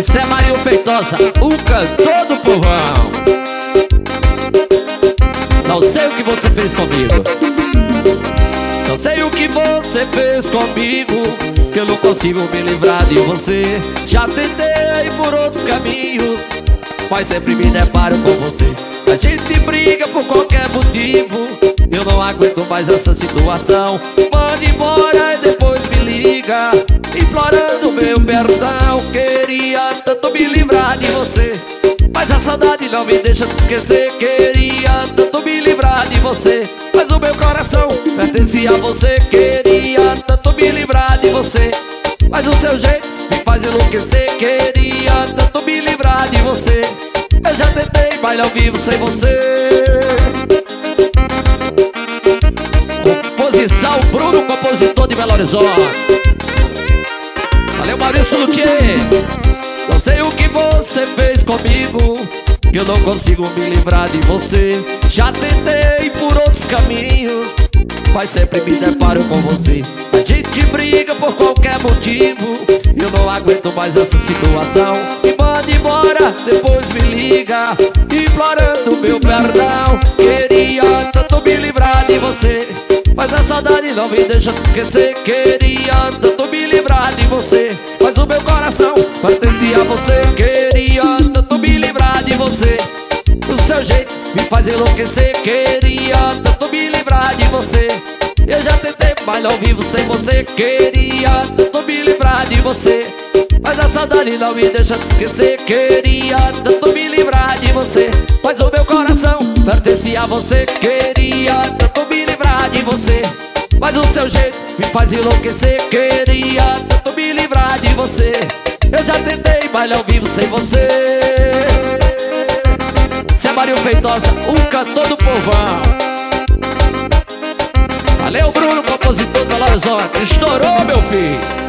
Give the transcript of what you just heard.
Isso é Mario Feitosa, o cantor do povão. Não sei o que você fez comigo. Não sei o que você fez comigo Que eu não consigo me livrar de você. Já tentei por outros caminhos Mas sempre me deparo com você. A gente briga por qualquer motivo Eu não aguento mais essa situação. Manda embora me livrar de você. Mas a saudade não me deixa te esquecer Queria tanto me livrar de você. Mas o meu coração pertencia a você Queria tanto me livrar de você. Mas o seu jeito me faz enlouquecer Queria tanto me livrar de você. Eu já tentei bailar ao vivo sem você. Composição Bruno, compositor de Belo Horizonte. Valeu, Maurício Luthier Não sei o que você fez comigo eu não consigo me livrar de você. Já tentei por outros caminhos Mas sempre me deparo com você. A gente briga por qualquer motivo Eu não aguento mais essa situação. Me manda embora, depois me liga Implorando meu perdão. Queria tanto me livrar de você mas a saudade não me deixa te esquecer. Queria tanto você Mas o meu coração pertencia a você. Queria tanto me livrar de você O seu jeito me faz enlouquecer. Queria tanto me livrar de você Eu já tentei, mas não vivo sem você. Queria tanto me livrar de você mas a saudade não me deixa te esquecer. Queria tanto me livrar de você Mas o meu coração pertencia a você. Queria tanto me livrar de você Mas o seu jeito me faz enlouquecer. Queria tanto me livrar de você. Eu já tentei, mas não vivo sem você. Você é Mario Feitosa, o cantor do povão. Valeu Bruno, compositor Belo Horizonte Estourou meu filho